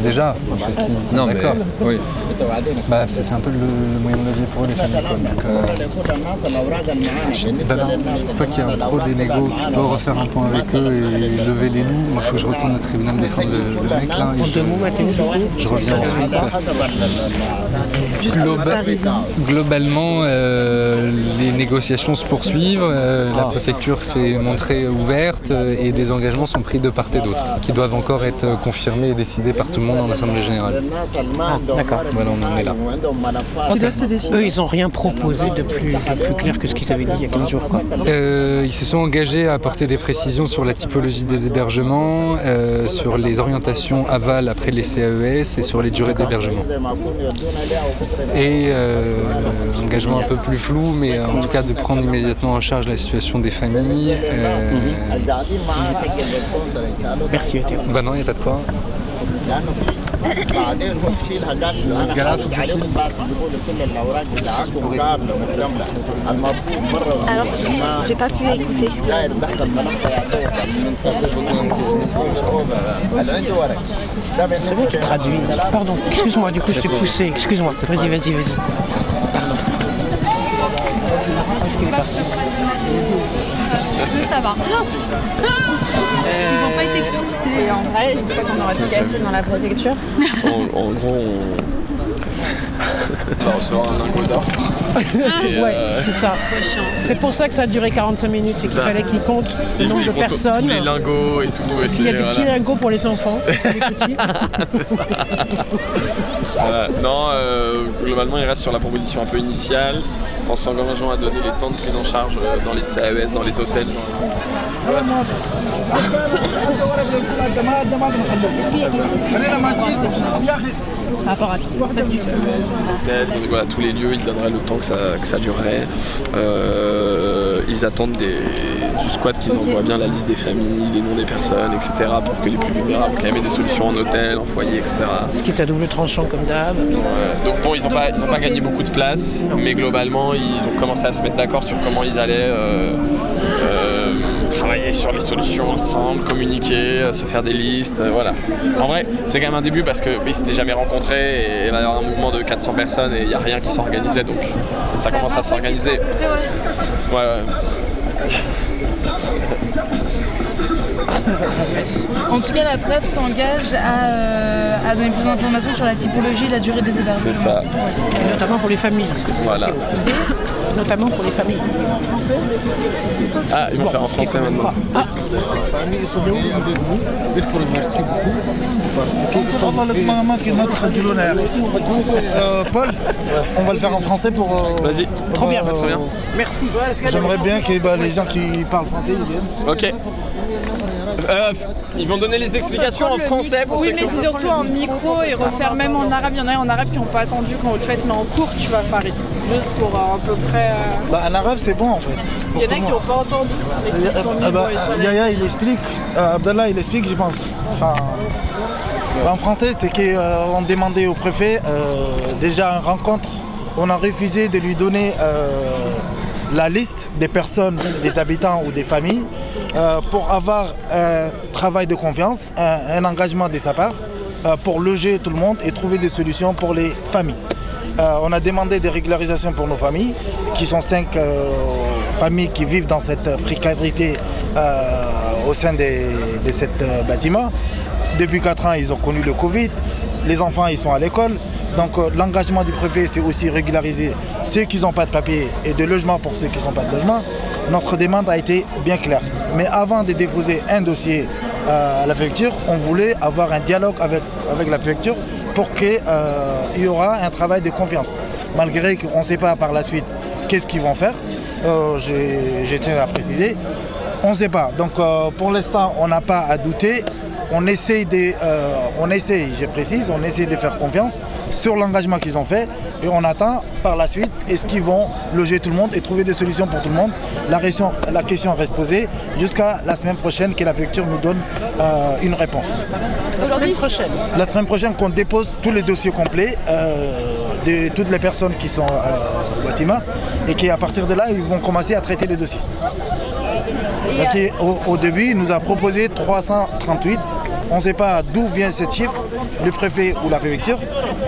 déjà. Non. Oui. Bah, c'est un peu le, moyen de levier pour eux, les familles. Euh... des négos, dois refaire un point avec eux et lever les loups. Moi, il faut que je retourne au tribunal défendre le, le mec là. et je, je reviens ensuite. Globa- globalement, euh, les négociations se poursuivent. euh, la préfecture s'est montrée ouverte euh, et des engagements sont pris de part et d'autre, qui doivent encore être confirmés et décidés par tout le monde en assemblée générale. D'accord. Voilà, on en est là. Eux, ils n'ont rien proposé de plus, de plus clair que ce qu'ils avaient dit il y a 15 jours. Quoi. Euh, ils se sont engagés à apporter des précisions sur la typologie des hébergements, euh, sur les orientations aval après les CAES et sur les durées d'hébergement. Et euh, engagement un peu plus flou, mais euh, en tout cas de prendre immédiatement en charge la situation des familles. euh, Merci. Bah non, il n'y a pas de quoi. Alors, tu sais, j'ai pas pu écouter ce qu'il a dit. C'est bon, tu traduis. Pardon, excuse-moi, du coup je t'ai poussé. Excuse-moi. Vas-y, vas-y, vas-y. Pardon. Est-ce qu'il est parti ça va. Ils vont pas être expulsés. En vrai, une fois qu'on aura tout cassé dans la préfecture. En, en gros, on... on va recevoir un lingot d'or. Et, ouais, euh, c'est ça. C'est pour ça que ça a duré 45 minutes, c'est qu'il fallait qu'ils comptent le nombre de personnes. Tous les lingots et tout. Et puis il y a des voilà. petits lingots pour les enfants, pour les petits. Voilà. Non, euh, globalement, il reste sur la proposition un peu initiale, en s'engageant à donner les temps de prise en charge euh, dans les CAES, dans les hôtels. Ouais. Est-ce qu'il y a quelque chose qui Par rapport à ça, c'est hôtels, donc voilà, tous les lieux, ils donneraient le temps que ça, que ça durerait. Euh, ils attendent des- du squat qu'ils envoient bien la liste des familles, les noms des personnes, etc. pour que les plus vulnérables quand même aient des solutions en hôtel, en foyer, etc. Ce qui est à double tranchant comme d'hab. Donc bon, ils n'ont pas, ils ont pas gagné beaucoup de place, mais globalement, ils ont commencé à se mettre d'accord sur comment ils allaient euh, euh, travailler sur les solutions ensemble, communiquer, euh, se faire des listes, euh, voilà. En vrai, c'est quand même un début parce qu'ils s'étaient jamais rencontrés et il va y avoir un mouvement de 400 personnes et il n'y a rien qui s'organisait, donc ça commence à s'organiser. Ouais, ouais. En tout cas, la preuve s'engage à, euh, à donner plus d'informations sur la typologie et la durée des hébergements. C'est ça. Et notamment pour les familles. Voilà notamment pour les familles. Ah, il va bon, faire en français maintenant. Les familles sont venues avec nous. Il faut les remercier beaucoup. Normalement, qui est notre d'honneur. Euh, Paul, on va le faire en français pour. Euh, Vas-y. Euh, très bien, très bien. Merci. J'aimerais bien que bah, les gens qui parlent français viennent. Ok. Euh, ils vont donner les explications en français pour Oui, ceux qui mais surtout en micro et refaire même en arabe. Il y en a en arabe qui n'ont pas attendu quand vous le faites, mais en cours, tu vas faire ici. Juste pour euh, à peu près. euh, bah, en arabe c'est bon en fait Il y en a qui n'ont pas entendu et qui sont mis Ah bah, bon, ils sont allés- Yaya il explique, euh, Abdallah il explique je pense. Enfin, en français c'est qu'on demandait au préfet euh, déjà une rencontre, on a refusé de lui donner euh, la liste des personnes, des habitants ou des familles euh, pour avoir un travail de confiance, un, engagement de sa part euh, pour loger tout le monde et trouver des solutions pour les familles. Euh, on a demandé des régularisations pour nos familles, qui sont cinq familles qui vivent dans cette précarité au sein de ce bâtiment. Depuis quatre ans, ils ont connu le Covid. Les enfants, ils sont à l'école. Donc euh, l'engagement du préfet, c'est aussi régulariser ceux qui n'ont pas de papier et de logement pour ceux qui n'ont pas de logement. Notre demande a été bien claire. Mais avant de déposer un dossier euh, à la préfecture, on voulait avoir un dialogue avec, la préfecture pour qu'il y aura un travail de confiance. Malgré qu'on ne sait pas par la suite qu'est-ce qu'ils vont faire, euh, tiens à préciser, on ne sait pas. Donc euh, pour l'instant, on n'a pas à douter. On essaye, de, euh, on essaye, je précise, on essaye de faire confiance sur l'engagement qu'ils ont fait et on attend par la suite est-ce qu'ils vont loger tout le monde et trouver des solutions pour tout le monde. La question, la question reste posée jusqu'à la semaine prochaine que la préfecture nous donne euh, une réponse. La semaine prochaine. La semaine prochaine, qu'on dépose tous les dossiers complets euh, de toutes les personnes qui sont euh, au bâtiment et qu'à partir de là, ils vont commencer à traiter les dossiers. Parce qu'au au début, il nous a proposé 338. On ne sait pas d'où vient ce chiffre, le préfet ou la préfecture.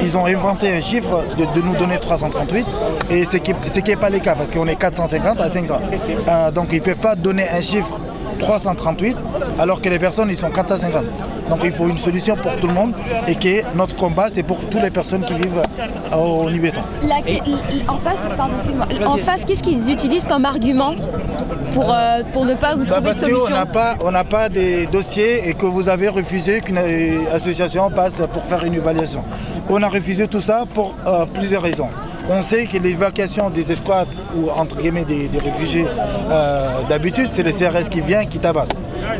Ils ont inventé un chiffre de, de nous donner 338 et ce qui n'est pas le cas parce qu'on est 450 à 500. Euh, donc ils ne peuvent pas donner un chiffre 338 alors que les personnes ils sont 450. Donc il faut une solution pour tout le monde et que notre combat c'est pour toutes les personnes qui vivent euh, au Nibéton. La- l- l- en face, pardon, excuse-moi. En face, qu'est-ce qu'ils utilisent comme argument? Pour, euh, pour ne pas vous Bah, trouver de parce qu'on solution n'a pas, on n'a pas des dossiers et que vous avez refusé qu'une euh, association passe pour faire une évaluation. On a refusé tout ça pour euh, plusieurs raisons. On sait que l'évacuation des escouades ou entre guillemets des, des réfugiés euh, d'habitude, c'est le CRS qui vient, qui tabasse.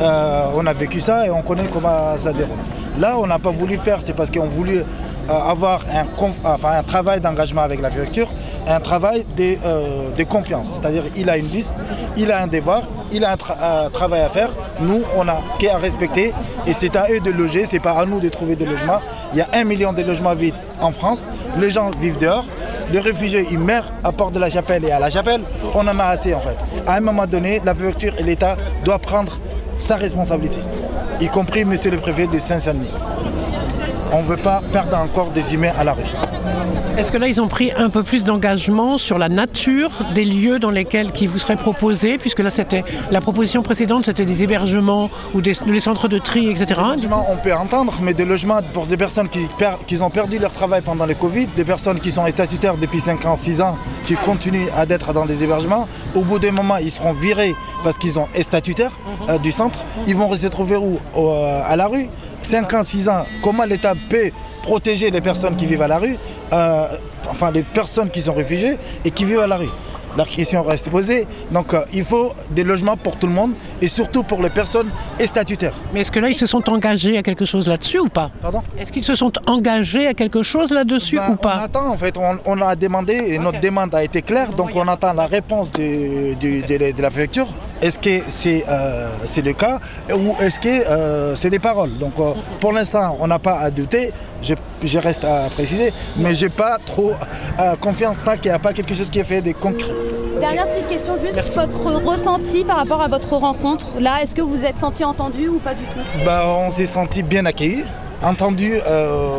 Euh, on a vécu ça et on connaît comment ça déroule. Là, on n'a pas voulu faire, c'est parce qu'on voulu euh, avoir un, conf- enfin, un travail d'engagement avec la préfecture, un travail de, euh, de confiance. C'est-à-dire il a une liste, il a un devoir, il a un travail à faire. Nous, on a qu'à respecter et c'est à eux de loger, c'est pas à nous de trouver des logements. Il y a un million de logements vides en France. Les gens vivent dehors. Les réfugiés, ils meurent à Port de la Chapelle et à la Chapelle. On en a assez en fait. À un moment donné, la préfecture et l'État doivent prendre sa responsabilité, y compris monsieur le préfet de Saint-Saint-Denis. On ne veut pas perdre encore des humains à la rue. Est-ce que là, ils ont pris un peu plus d'engagement sur la nature des lieux dans lesquels qui vous seraient proposés, puisque là, c'était la proposition précédente, c'était des hébergements ou des, des centres de tri, etc. On peut entendre, mais des logements pour des personnes qui, per- qui ont perdu leur travail pendant le Covid, des personnes qui sont statutaires depuis 5 ans, 6 ans, qui continuent à être dans des hébergements, au bout d'un moment, ils seront virés parce qu'ils sont statutaires euh, du centre. Ils vont se retrouver où? Au- euh, À la rue 5 ans, 6 ans, comment l'État peut protéger les personnes qui vivent à la rue, euh, enfin les personnes qui sont réfugiées et qui vivent à la rue? La question reste posée. Donc euh, il faut des logements pour tout le monde et surtout pour les personnes statutaires. Mais est-ce que là, ils se sont engagés à quelque chose là-dessus ou pas? Pardon? Est-ce qu'ils se sont engagés à quelque chose là-dessus ou On pas attend en fait, on, on a demandé et notre demande a été claire, donc on attend la réponse de, de- de la- de la préfecture. Est-ce que c'est euh, c'est le cas ou est-ce que euh, c'est des paroles? Donc euh, pour l'instant, on n'a pas à douter, je, je reste à préciser, mais j'ai pas trop euh, confiance tant qu'il n'y a pas quelque chose qui est fait de concret. Dernière petite question, juste votre ressenti par rapport à votre rencontre. Là, est-ce que vous êtes senti entendu ou pas du tout? Bah, on s'est senti bien accueillis. Entendu, euh,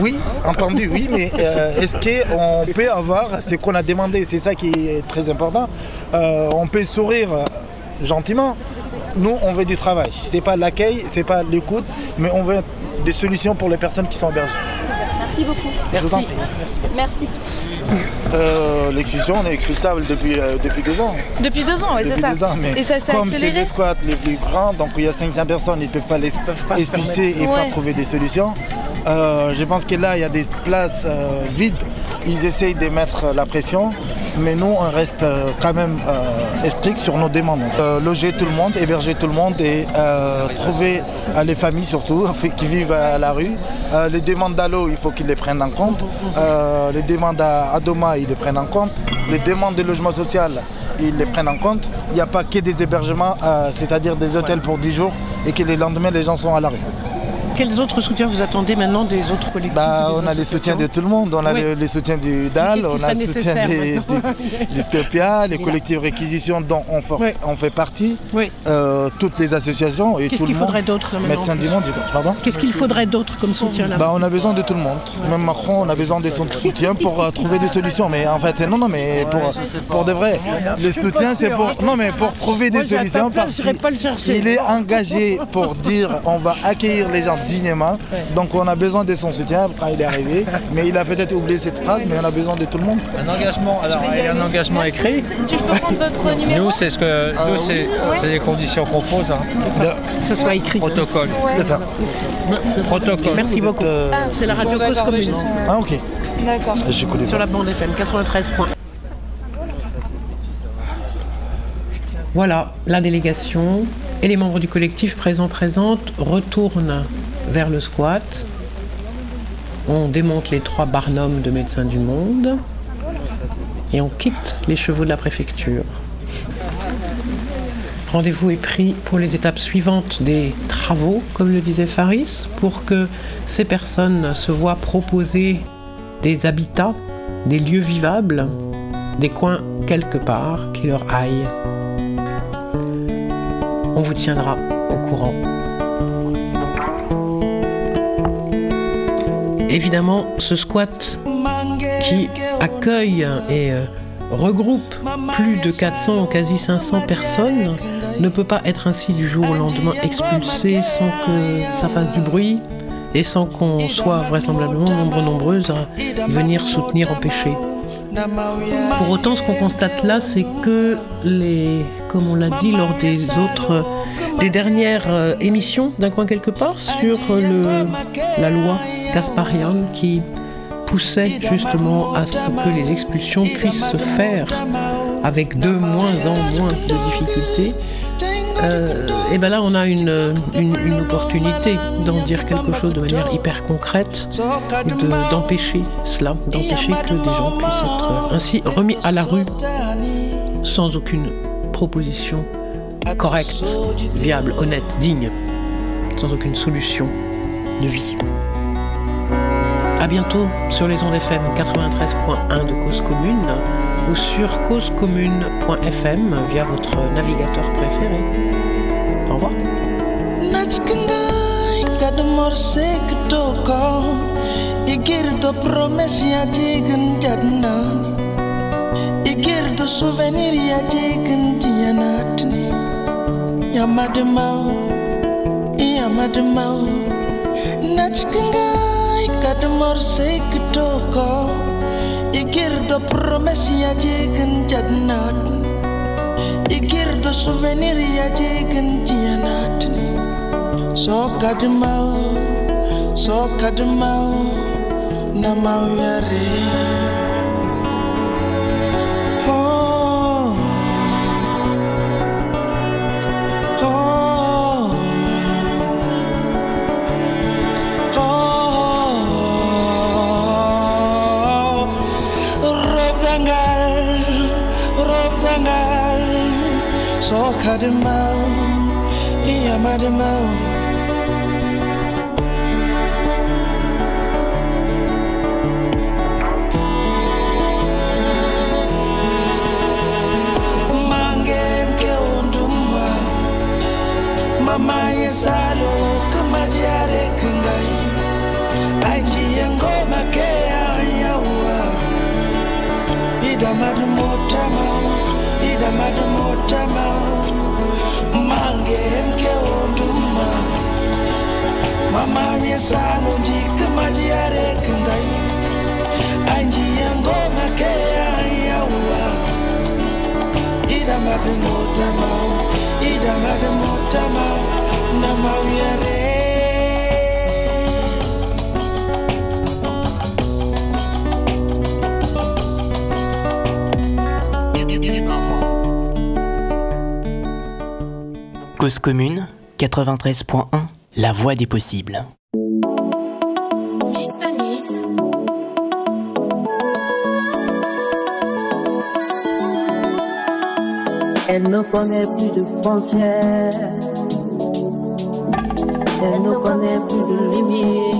oui, entendu, oui, mais euh, est-ce qu'on peut avoir ce qu'on a demandé C'est ça qui est très important. Euh, on peut sourire gentiment. Nous, on veut du travail. C'est pas l'accueil, c'est pas l'écoute, mais on veut des solutions pour les personnes qui sont hébergées. Merci beaucoup. Prie. Merci. Euh, L'expulsion, on est expulsable depuis, euh, depuis deux ans. Depuis deux ans, oui, c'est ça. deux ans, mais Et ça s'est comme c'est les squats les plus grands, donc il y a 500 personnes, ils ne peuvent pas les expulser et pas Ouais. trouver des solutions. Euh, je pense que là, il y a des places euh, vides. Ils essayent de mettre la pression, mais nous, on reste euh, quand même euh, strict sur nos demandes. Euh, loger tout le monde, héberger tout le monde et euh, trouver les familles surtout qui vivent à la rue. Les demandes d'allô, il faut qu'ils les prennent en compte. Les demandes à Adoma, ils les prennent en compte. Les demandes de logement social, ils les prennent en compte. Il n'y a pas que des hébergements, c'est-à-dire des hôtels pour 10 jours et que les lendemains, les gens sont à la rue. Quels autres soutiens vous attendez maintenant des autres collectifs Bah, des on a les soutiens de tout le monde. On a Oui. les, les soutiens du DAL, Qu'est-ce on a serait le soutien nécessaire des- d'Utopia, les collectifs réquisitions dont on, for- on fait partie, euh, toutes les associations et Qu'est-ce tout le qu'il monde. faudrait d'autre Médecins du monde, pardon Qu'est-ce qu'il faudrait d'autre comme soutien là bah, on a besoin de tout le monde. Même Macron, on a besoin de son soutien pour euh, trouver des solutions. Mais en fait, non, non, mais pour, pour de vrai, le soutien, c'est pour, non, mais pour trouver des solutions. parce qu'il- pas le chercher. Il est engagé pour dire on va accueillir les gens dignement. Donc on a besoin de son soutien quand il est arrivé. Mais il a peut-être oublié cette phrase, mais on a besoin de tout le monde. Un engagement, alors il y a un engagement écrit. Tu peux prendre votre numéro Nous, c'est ce que nous, c'est c'est les conditions qu'on pose. Hein. Que ce soit écrit. Protocole. Ouais. C'est ça. Protocole. Merci beaucoup. Ah, C'est la radio Cause Commune. Ah, ok. D'accord. Je connais Sur la bande FM 93 points. Voilà, la délégation et les membres du collectif présent présente retournent vers le squat. On démonte les trois barnums de Médecins du Monde et on quitte les chevaux de la préfecture. Rendez-vous est pris pour les étapes suivantes des travaux, comme le disait Faris, pour que ces personnes se voient proposer des habitats, des lieux vivables des coins quelque part qui leur aillent. On vous tiendra au courant. Évidemment, ce squat qui accueille et euh, regroupe plus de 400 quasi 500 personnes ne peut pas être ainsi du jour au lendemain expulsé sans que ça fasse du bruit et sans qu'on soit vraisemblablement nombreux nombreuses à venir soutenir empêcher. Pour autant, ce qu'on constate là, c'est que les, comme on l'a dit lors des autres, des dernières euh, émissions d'un coin quelque part sur le, la loi Gasparian qui poussait justement à ce que les expulsions puissent se faire avec de moins en moins de difficultés, euh, et ben là on a une, une, opportunité d'en dire quelque chose de manière hyper concrète, d'empêcher cela, d'empêcher que des gens puissent être ainsi remis à la rue sans aucune proposition correcte, viable, honnête, digne, sans aucune solution de vie. A bientôt sur les ondes FM 93.1 de Cause Commune ou sur causecommune.fm via votre navigateur préféré. Au revoir. nyamademau iyamademau nacikengai kademor sei kedoko ikir do promesi promes yajegen jadnat ikir do souvenir yajegen jianat so kademau so kademau namau yare E e amaremão mama miesano jika majiare kengai. Anji ngoma ke ayawa ida madu motama ida madu motama na mawiare Cause commune 93.1 La voix des possibles. Elle ne connaît plus de frontières. Elle ne connaît plus de limites.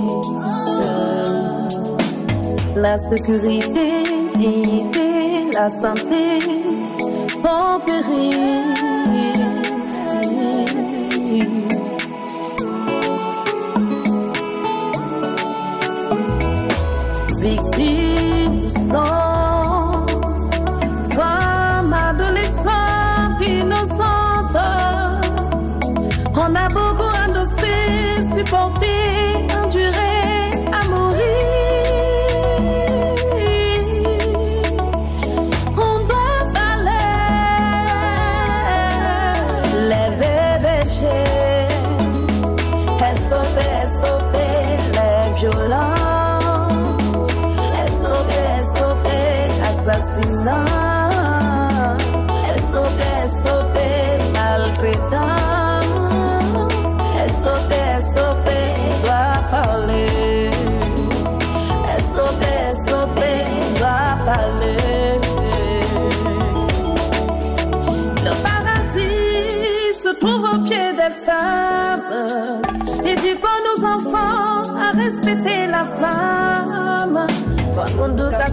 La sécurité, dignité, la santé en péril. Victime sang, femme adolescente